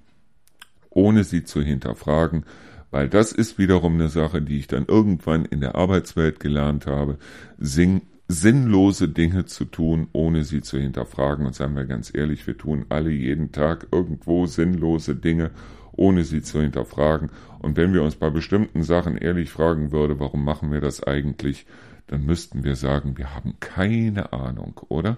ohne sie zu hinterfragen, Weil das ist wiederum eine Sache, die ich dann irgendwann in der Arbeitswelt gelernt habe, sing, sinnlose Dinge zu tun, ohne sie zu hinterfragen. Und seien wir ganz ehrlich, wir tun alle jeden Tag irgendwo sinnlose Dinge, ohne sie zu hinterfragen. Und wenn wir uns bei bestimmten Sachen ehrlich fragen würde, warum machen wir das eigentlich, dann müssten wir sagen, wir haben keine Ahnung, oder?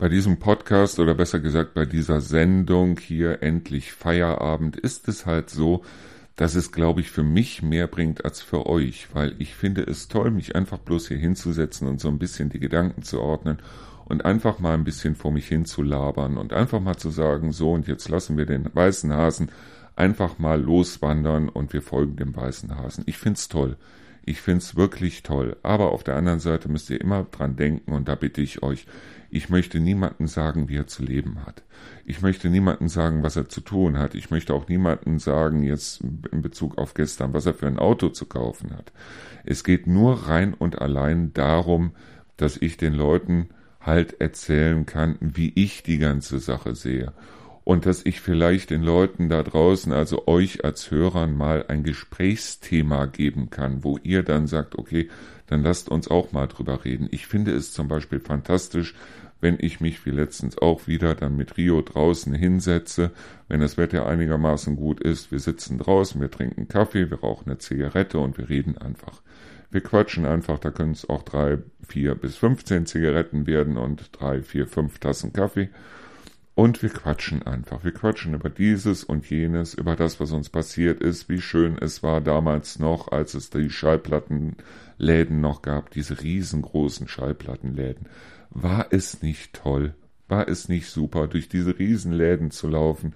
Bei diesem Podcast oder besser gesagt bei dieser Sendung hier endlich Feierabend ist es halt so, dass es, glaube ich, für mich mehr bringt als für euch, weil ich finde es toll, mich einfach bloß hier hinzusetzen und so ein bisschen die Gedanken zu ordnen und einfach mal ein bisschen vor mich hin zu labern und einfach mal zu sagen, so und jetzt lassen wir den weißen Hasen einfach mal loswandern und wir folgen dem weißen Hasen. Ich find's toll. Ich find's wirklich toll. Aber auf der anderen Seite müsst ihr immer dran denken und da bitte ich euch, ich möchte niemandem sagen, wie er zu leben hat. Ich möchte niemandem sagen, was er zu tun hat. Ich möchte auch niemandem sagen, jetzt in Bezug auf gestern, was er für ein Auto zu kaufen hat. Es geht nur rein und allein darum, dass ich den Leuten halt erzählen kann, wie ich die ganze Sache sehe. Und dass ich vielleicht den Leuten da draußen, also euch als Hörern, mal ein Gesprächsthema geben kann, wo ihr dann sagt, okay, dann lasst uns auch mal drüber reden. Ich finde es zum Beispiel fantastisch, wenn ich mich wie letztens auch wieder dann mit Rio draußen hinsetze, wenn das Wetter einigermaßen gut ist, wir sitzen draußen, wir trinken Kaffee, wir rauchen eine Zigarette und wir reden einfach. Wir quatschen einfach, da können es auch drei, vier bis fünfzehn Zigaretten werden und drei, vier, fünf Tassen Kaffee. Und wir quatschen einfach. Wir quatschen über dieses und jenes, über das, was uns passiert ist, wie schön es war damals noch, als es die Schallplattenläden noch gab, diese riesengroßen Schallplattenläden. War es nicht toll? War es nicht super, durch diese Riesenläden zu laufen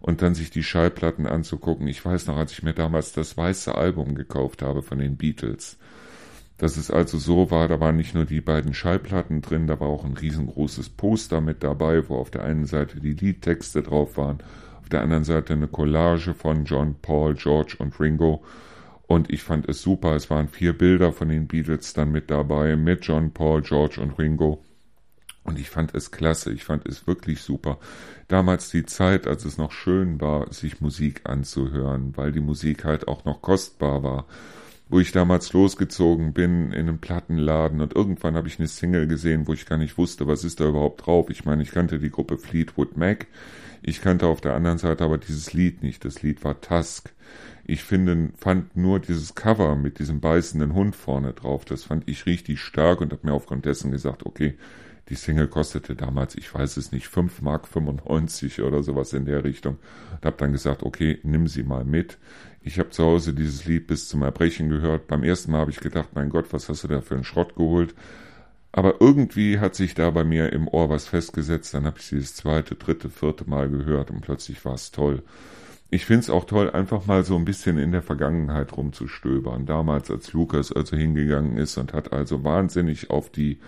und dann sich die Schallplatten anzugucken? Ich weiß noch, als ich mir damals das weiße Album gekauft habe von den Beatles. Dass es also so war, da waren nicht nur die beiden Schallplatten drin, da war auch ein riesengroßes Poster mit dabei, wo auf der einen Seite die Liedtexte drauf waren, auf der anderen Seite eine Collage von John, Paul, George und Ringo. Und ich fand es super. Es waren vier Bilder von den Beatles dann mit dabei, mit John, Paul, George und Ringo. Und ich fand es klasse, ich fand es wirklich super. Damals die Zeit, als es noch schön war, sich Musik anzuhören, weil die Musik halt auch noch kostbar war. Wo ich damals losgezogen bin in einem Plattenladen und irgendwann habe ich eine Single gesehen, wo ich gar nicht wusste, was ist da überhaupt drauf. Ich meine, ich kannte die Gruppe Fleetwood Mac, ich kannte auf der anderen Seite aber dieses Lied nicht. Das Lied war Tusk. Ich finde, fand nur dieses Cover mit diesem beißenden Hund vorne drauf, das fand ich richtig stark und habe mir aufgrund dessen gesagt, okay, die Single kostete damals, ich weiß es nicht, 5 Mark 95 oder sowas in der Richtung. Und habe dann gesagt, okay, nimm sie mal mit. Ich habe zu Hause dieses Lied bis zum Erbrechen gehört. Beim ersten Mal habe ich gedacht, mein Gott, was hast du da für einen Schrott geholt? Aber irgendwie hat sich da bei mir im Ohr was festgesetzt. Dann habe ich sie das zweite, dritte, vierte Mal gehört und plötzlich war es toll. Ich finde es auch toll, einfach mal so ein bisschen in der Vergangenheit rumzustöbern. Damals, als Lukas also hingegangen ist und hat also wahnsinnig auf die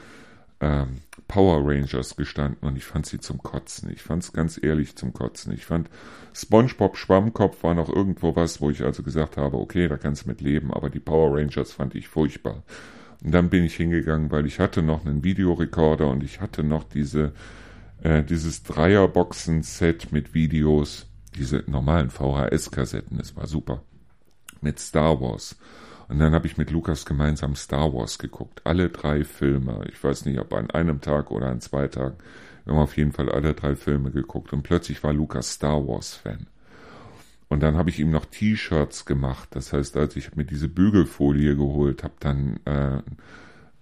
ähm, Power Rangers gestanden und ich fand sie zum Kotzen. Ich fand es ganz ehrlich zum Kotzen. Ich fand SpongeBob Schwammkopf war noch irgendwo was, wo ich also gesagt habe, okay, da kannst du mit leben, aber die Power Rangers fand ich furchtbar. Und dann bin ich hingegangen, weil ich hatte noch einen Videorekorder und ich hatte noch diese äh, dieses Dreierboxen-Set mit Videos, diese normalen VHS-Kassetten, das war super, mit Star Wars. Und dann habe ich mit Lukas gemeinsam Star Wars geguckt. Alle drei Filme. Ich weiß nicht, ob an einem Tag oder an zwei Tagen. Wir haben auf jeden Fall alle drei Filme geguckt. Und plötzlich war Lukas Star Wars Fan. Und dann habe ich ihm noch T-Shirts gemacht. Das heißt, als ich mir diese Bügelfolie geholt, habe dann äh,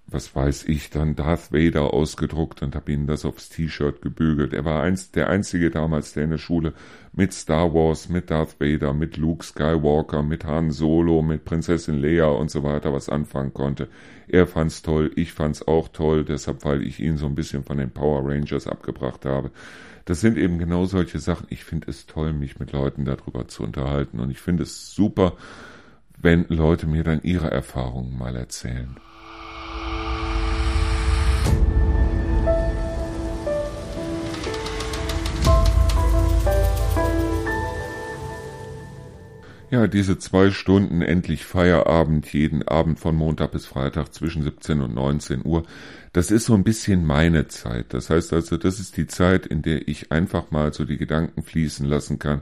was weiß ich, dann Darth Vader ausgedruckt und habe ihm das aufs T-Shirt gebügelt. Er war eins, der einzige damals, der in der Schule mit Star Wars, mit Darth Vader, mit Luke Skywalker, mit Han Solo, mit Prinzessin Leia und so weiter was anfangen konnte. Er fand's toll, ich fand's auch toll, deshalb, weil ich ihn so ein bisschen von den Power Rangers abgebracht habe. Das sind eben genau solche Sachen. Ich finde es toll, mich mit Leuten darüber zu unterhalten und ich finde es super, wenn Leute mir dann ihre Erfahrungen mal erzählen. Ja, diese zwei Stunden endlich Feierabend jeden Abend von Montag bis Freitag zwischen 17 und 19 Uhr. Das ist so ein bisschen meine Zeit. Das heißt also, das ist die Zeit, in der ich einfach mal so die Gedanken fließen lassen kann,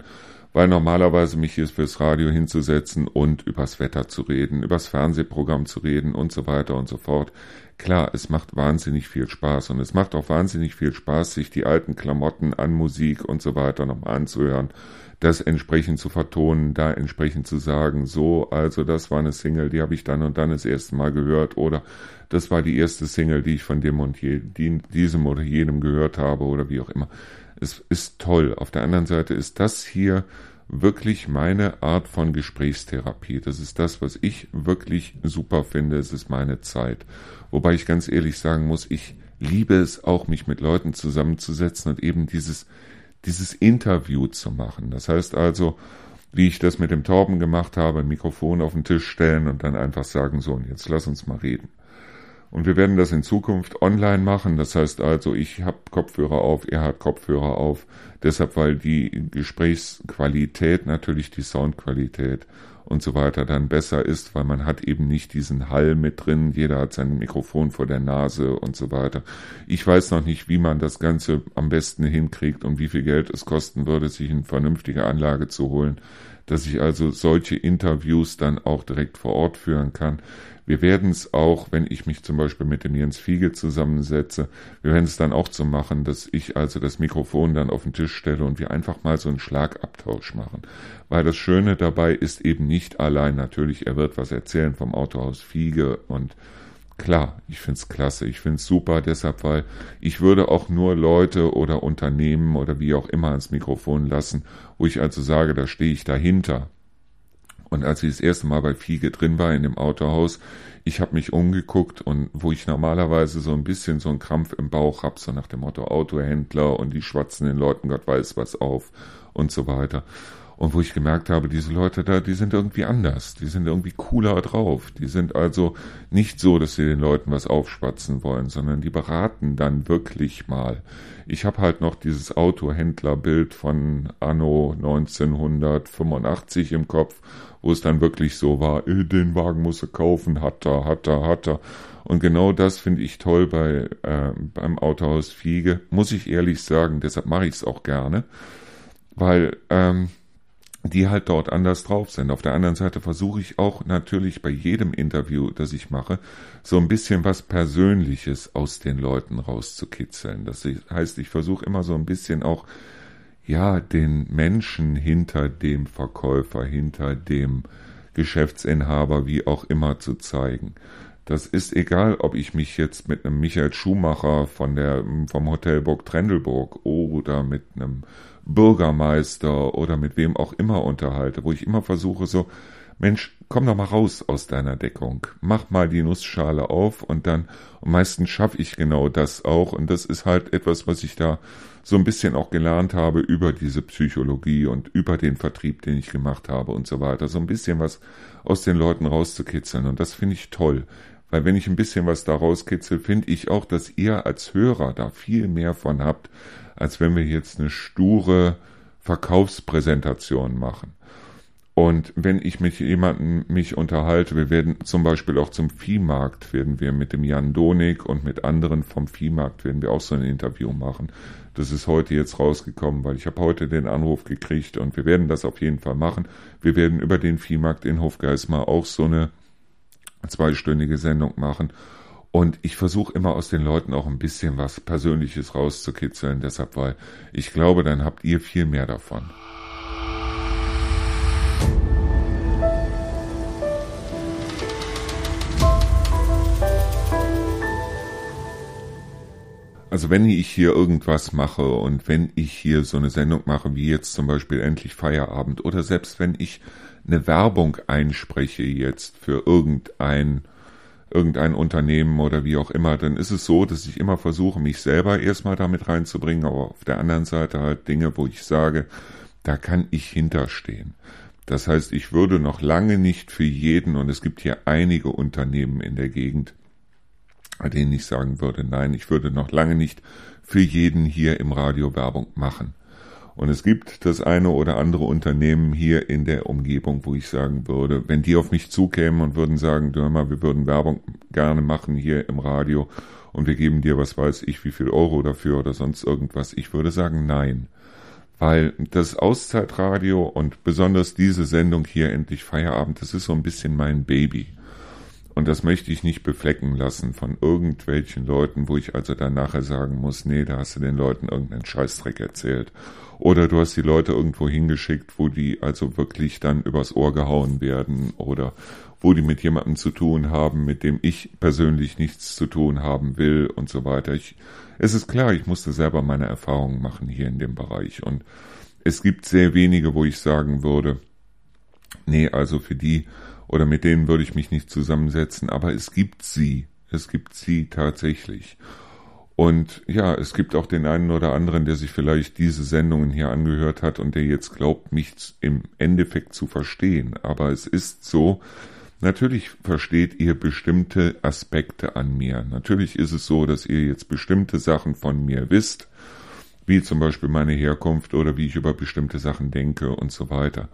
weil normalerweise mich hier fürs Radio hinzusetzen und übers Wetter zu reden, übers Fernsehprogramm zu reden und so weiter und so fort. Klar, es macht wahnsinnig viel Spaß und es macht auch wahnsinnig viel Spaß, sich die alten Klamotten an Musik und so weiter nochmal anzuhören das entsprechend zu vertonen, da entsprechend zu sagen, so, also das war eine Single, die habe ich dann und dann das erste Mal gehört oder das war die erste Single, die ich von dem und je, die, diesem oder jenem gehört habe oder wie auch immer. Es ist toll. Auf der anderen Seite ist das hier wirklich meine Art von Gesprächstherapie. Das ist das, was ich wirklich super finde. Es ist meine Zeit. Wobei ich ganz ehrlich sagen muss, ich liebe es auch, mich mit Leuten zusammenzusetzen und eben dieses dieses Interview zu machen. Das heißt also, wie ich das mit dem Torben gemacht habe, ein Mikrofon auf den Tisch stellen und dann einfach sagen, so, und jetzt lass uns mal reden. Und wir werden das in Zukunft online machen. Das heißt also, ich habe Kopfhörer auf, er hat Kopfhörer auf. Deshalb, weil die Gesprächsqualität natürlich die Soundqualität und so weiter dann besser ist, weil man hat eben nicht diesen Hall mit drin, jeder hat sein Mikrofon vor der Nase und so weiter. Ich weiß noch nicht, wie man das Ganze am besten hinkriegt und wie viel Geld es kosten würde, sich eine vernünftige Anlage zu holen, dass ich also solche Interviews dann auch direkt vor Ort führen kann. Wir werden es auch, wenn ich mich zum Beispiel mit dem Jens Fiege zusammensetze, wir werden es dann auch so machen, dass ich also das Mikrofon dann auf den Tisch stelle und wir einfach mal so einen Schlagabtausch machen. Weil das Schöne dabei ist eben nicht allein, natürlich, er wird was erzählen vom Autohaus Fiege und Klar, ich find's klasse, ich find's super, deshalb, weil ich würde auch nur Leute oder Unternehmen oder wie auch immer ans Mikrofon lassen, wo ich also sage, da stehe ich dahinter. Und als ich das erste Mal bei Fiege drin war in dem Autohaus, ich habe mich umgeguckt und wo ich normalerweise so ein bisschen so einen Krampf im Bauch hab, so nach dem Motto Autohändler und die schwatzen den Leuten Gott weiß was auf und so weiter. Und wo ich gemerkt habe, diese Leute da, die sind irgendwie anders, die sind irgendwie cooler drauf. Die sind also nicht so, dass sie den Leuten was aufschwatzen wollen, sondern die beraten dann wirklich mal. Ich habe halt noch dieses Autohändlerbild von Anno 1985 im Kopf, wo es dann wirklich so war, äh, den Wagen muss er kaufen, hat er, hat er, hat er. Und genau das finde ich toll bei äh, beim Autohaus Fiege, muss ich ehrlich sagen, deshalb mache ich es auch gerne, weil ähm, die halt dort anders drauf sind. Auf der anderen Seite versuche ich auch natürlich bei jedem Interview, das ich mache, so ein bisschen was Persönliches aus den Leuten rauszukitzeln. Das heißt, ich versuche immer so ein bisschen auch, ja, den Menschen hinter dem Verkäufer, hinter dem Geschäftsinhaber, wie auch immer zu zeigen. Das ist egal, ob ich mich jetzt mit einem Michael Schumacher von der, vom Hotel Burg Trendelburg oder mit einem Bürgermeister oder mit wem auch immer unterhalte, wo ich immer versuche so, Mensch, komm doch mal raus aus deiner Deckung, mach mal die Nussschale auf und dann, und meistens schaffe ich genau das auch. Und das ist halt etwas, was ich da so ein bisschen auch gelernt habe über diese Psychologie und über den Vertrieb, den ich gemacht habe und so weiter, so ein bisschen was aus den Leuten rauszukitzeln. Und das finde ich toll, weil wenn ich ein bisschen was da rauskitzel, finde ich auch, dass ihr als Hörer da viel mehr von habt, als wenn wir jetzt eine sture Verkaufspräsentation machen. Und wenn ich mit jemandem mich unterhalte, wir werden zum Beispiel auch zum Viehmarkt, werden wir mit dem Jan Donig und mit anderen vom Viehmarkt werden wir auch so ein Interview machen. Das ist heute jetzt rausgekommen, weil ich habe heute den Anruf gekriegt und wir werden das auf jeden Fall machen. Wir werden über den Viehmarkt in Hofgeismar auch so eine zweistündige Sendung machen und ich versuche immer aus den Leuten auch ein bisschen was Persönliches rauszukitzeln, deshalb, weil ich glaube, dann habt ihr viel mehr davon. Also wenn ich hier irgendwas mache und wenn ich hier so eine Sendung mache, wie jetzt zum Beispiel endlich Feierabend oder selbst wenn ich eine Werbung einspreche jetzt für irgendein irgendein Unternehmen oder wie auch immer, dann ist es so, dass ich immer versuche, mich selber erstmal damit reinzubringen, aber auf der anderen Seite halt Dinge, wo ich sage, da kann ich hinterstehen. Das heißt, ich würde noch lange nicht für jeden, und es gibt hier einige Unternehmen in der Gegend, bei denen ich sagen würde, nein, ich würde noch lange nicht für jeden hier im Radio Werbung machen. Und es gibt das eine oder andere Unternehmen hier in der Umgebung, wo ich sagen würde, wenn die auf mich zukämen und würden sagen, Dörmer, wir würden Werbung gerne machen hier im Radio und wir geben dir, was weiß ich, wie viel Euro dafür oder sonst irgendwas, ich würde sagen, nein. Weil das Auszeitradio und besonders diese Sendung hier endlich Feierabend, das ist so ein bisschen mein Baby. Und das möchte ich nicht beflecken lassen von irgendwelchen Leuten, wo ich also dann nachher sagen muss, nee, da hast du den Leuten irgendeinen Scheißdreck erzählt. Oder du hast die Leute irgendwo hingeschickt, wo die also wirklich dann übers Ohr gehauen werden oder wo die mit jemandem zu tun haben, mit dem ich persönlich nichts zu tun haben will und so weiter. Ich, es ist klar, ich musste selber meine Erfahrungen machen hier in dem Bereich und es gibt sehr wenige, wo ich sagen würde, nee, also für die oder mit denen würde ich mich nicht zusammensetzen, aber es gibt sie. Es gibt sie tatsächlich. Und ja, es gibt auch den einen oder anderen, der sich vielleicht diese Sendungen hier angehört hat und der jetzt glaubt, mich im Endeffekt zu verstehen. Aber es ist so, natürlich versteht ihr bestimmte Aspekte an mir. Natürlich ist es so, dass ihr jetzt bestimmte Sachen von mir wisst, wie zum Beispiel meine Herkunft oder wie ich über bestimmte Sachen denke und so weiter.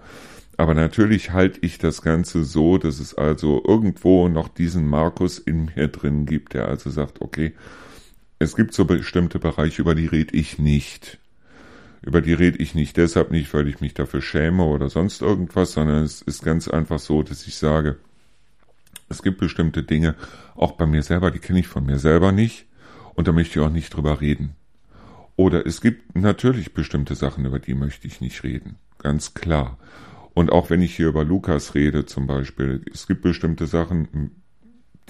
Aber natürlich halte ich das Ganze so, dass es also irgendwo noch diesen Markus in mir drin gibt, der also sagt, okay, es gibt so bestimmte Bereiche, über die rede ich nicht. Über die rede ich nicht deshalb nicht, weil ich mich dafür schäme oder sonst irgendwas, sondern es ist ganz einfach so, dass ich sage, es gibt bestimmte Dinge, auch bei mir selber, die kenne ich von mir selber nicht und da möchte ich auch nicht drüber reden. Oder es gibt natürlich bestimmte Sachen, über die möchte ich nicht reden. Ganz klar. Und auch wenn ich hier über Lukas rede zum Beispiel, es gibt bestimmte Sachen,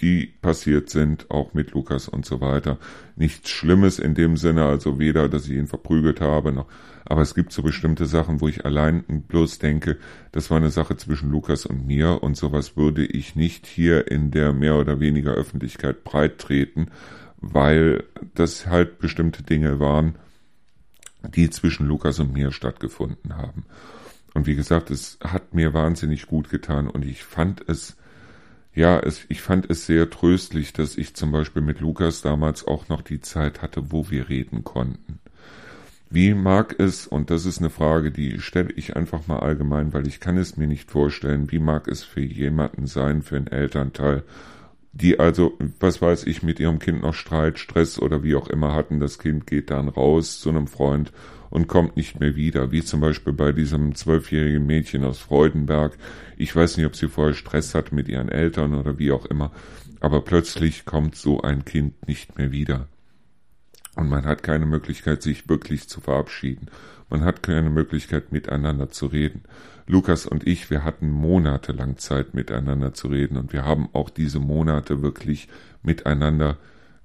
die passiert sind, auch mit Lukas und so weiter. Nichts Schlimmes in dem Sinne, also weder, dass ich ihn verprügelt habe, noch, aber es gibt so bestimmte Sachen, wo ich allein bloß denke, das war eine Sache zwischen Lukas und mir und sowas würde ich nicht hier in der mehr oder weniger Öffentlichkeit breit treten, weil das halt bestimmte Dinge waren, die zwischen Lukas und mir stattgefunden haben. Und wie gesagt, es hat mir wahnsinnig gut getan und ich fand es, ja, es, ich fand es sehr tröstlich, dass ich zum Beispiel mit Lukas damals auch noch die Zeit hatte, wo wir reden konnten. Wie mag es, und das ist eine Frage, die stelle ich einfach mal allgemein, weil ich kann es mir nicht vorstellen, wie mag es für jemanden sein, für einen Elternteil, die also, was weiß ich, mit ihrem Kind noch Streit, Stress oder wie auch immer hatten, das Kind geht dann raus zu einem Freund und kommt nicht mehr wieder, wie zum Beispiel bei diesem zwölfjährigen Mädchen aus Freudenberg. Ich weiß nicht, ob sie vorher Stress hat mit ihren Eltern oder wie auch immer, aber plötzlich kommt so ein Kind nicht mehr wieder. Und man hat keine Möglichkeit, sich wirklich zu verabschieden. Man hat keine Möglichkeit, miteinander zu reden. Lukas und ich, wir hatten monatelang Zeit, miteinander zu reden und wir haben auch diese Monate wirklich miteinander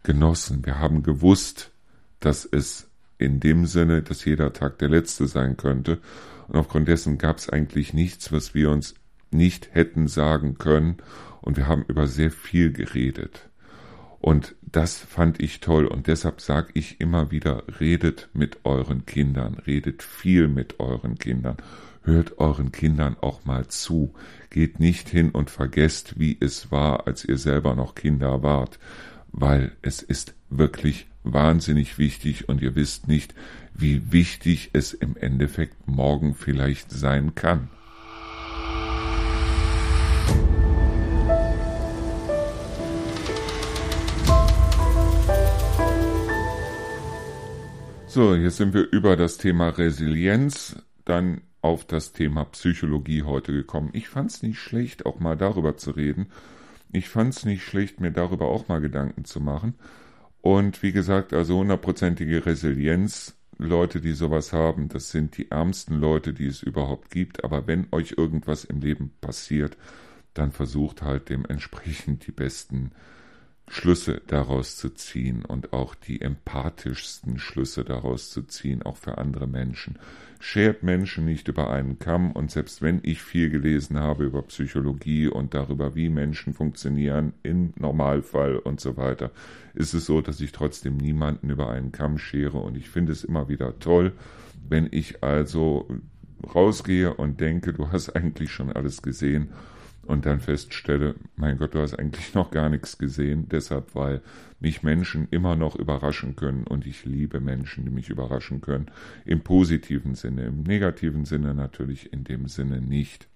genossen. Wir haben gewusst, dass es in dem Sinne, dass jeder Tag der letzte sein könnte. Und aufgrund dessen gab es eigentlich nichts, was wir uns nicht hätten sagen können. Und wir haben über sehr viel geredet. Und das fand ich toll. Und deshalb sage ich immer wieder, redet mit euren Kindern, redet viel mit euren Kindern. Hört euren Kindern auch mal zu. Geht nicht hin und vergesst, wie es war, als ihr selber noch Kinder wart, weil es ist wirklich wahnsinnig wichtig und ihr wisst nicht, wie wichtig es im Endeffekt morgen vielleicht sein kann. So, jetzt sind wir über das Thema Resilienz, dann auf das Thema Psychologie heute gekommen. Ich fand es nicht schlecht, auch mal darüber zu reden. Ich fand es nicht schlecht, mir darüber auch mal Gedanken zu machen. Und wie gesagt, also hundertprozentige Resilienz, Leute, die sowas haben, das sind die ärmsten Leute, die es überhaupt gibt. Aber wenn euch irgendwas im Leben passiert, dann versucht halt dementsprechend die besten Schlüsse daraus zu ziehen und auch die empathischsten Schlüsse daraus zu ziehen, auch für andere Menschen. Schert Menschen nicht über einen Kamm und selbst wenn ich viel gelesen habe über Psychologie und darüber, wie Menschen funktionieren im Normalfall und so weiter, ist es so, dass ich trotzdem niemanden über einen Kamm schere und ich finde es immer wieder toll, wenn ich also rausgehe und denke, du hast eigentlich schon alles gesehen und dann feststelle, mein Gott, du hast eigentlich noch gar nichts gesehen, deshalb, weil mich Menschen immer noch überraschen können und ich liebe Menschen, die mich überraschen können, im positiven Sinne, im negativen Sinne natürlich in dem Sinne nicht.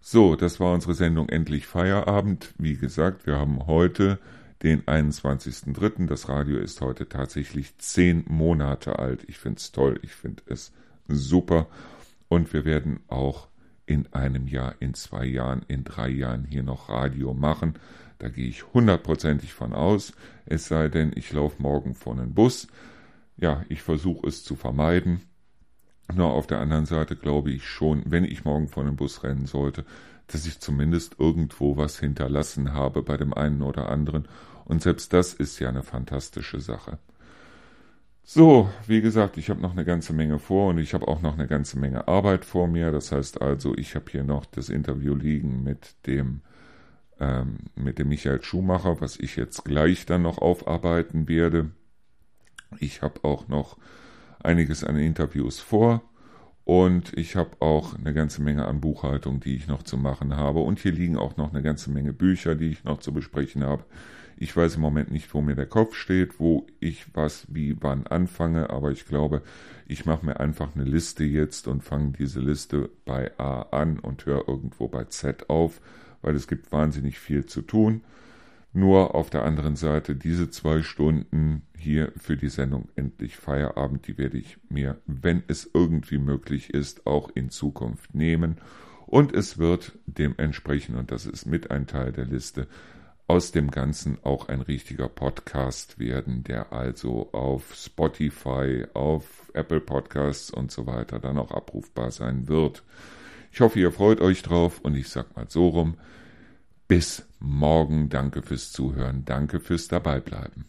So, das war unsere Sendung Endlich Feierabend. Wie gesagt, wir haben heute den 21.03. Das Radio ist heute tatsächlich zehn Monate alt. Ich finde es toll, ich finde es super. Und wir werden auch in einem Jahr, in zwei Jahren, in drei Jahren hier noch Radio machen. Da gehe ich hundertprozentig von aus. Es sei denn, ich laufe morgen vor einen Bus. Ja, ich versuche es zu vermeiden. Nur auf der anderen Seite glaube ich schon, wenn ich morgen vor einen Bus rennen sollte, dass ich zumindest irgendwo was hinterlassen habe bei dem einen oder anderen. Und selbst das ist ja eine fantastische Sache. So, wie gesagt, ich habe noch eine ganze Menge vor und ich habe auch noch eine ganze Menge Arbeit vor mir. Das heißt also, ich habe hier noch das Interview liegen mit dem ähm, mit dem Michael Schumacher, was ich jetzt gleich dann noch aufarbeiten werde. Ich habe auch noch einiges an Interviews vor und ich habe auch eine ganze Menge an Buchhaltung, die ich noch zu machen habe. Und hier liegen auch noch eine ganze Menge Bücher, die ich noch zu besprechen habe. Ich weiß im Moment nicht, wo mir der Kopf steht, wo ich was wie wann anfange, aber ich glaube, ich mache mir einfach eine Liste jetzt und fange diese Liste bei A an und höre irgendwo bei Z auf, weil es gibt wahnsinnig viel zu tun. Nur auf der anderen Seite, diese zwei Stunden hier für die Sendung Endlich Feierabend, die werde ich mir, wenn es irgendwie möglich ist, auch in Zukunft nehmen. Und es wird dementsprechend, und das ist mit ein Teil der Liste, aus dem Ganzen auch ein richtiger Podcast werden, der also auf Spotify, auf Apple Podcasts und so weiter dann auch abrufbar sein wird. Ich hoffe, ihr freut euch drauf und ich sag mal so rum. Bis morgen. Danke fürs Zuhören. Danke fürs Dabeibleiben.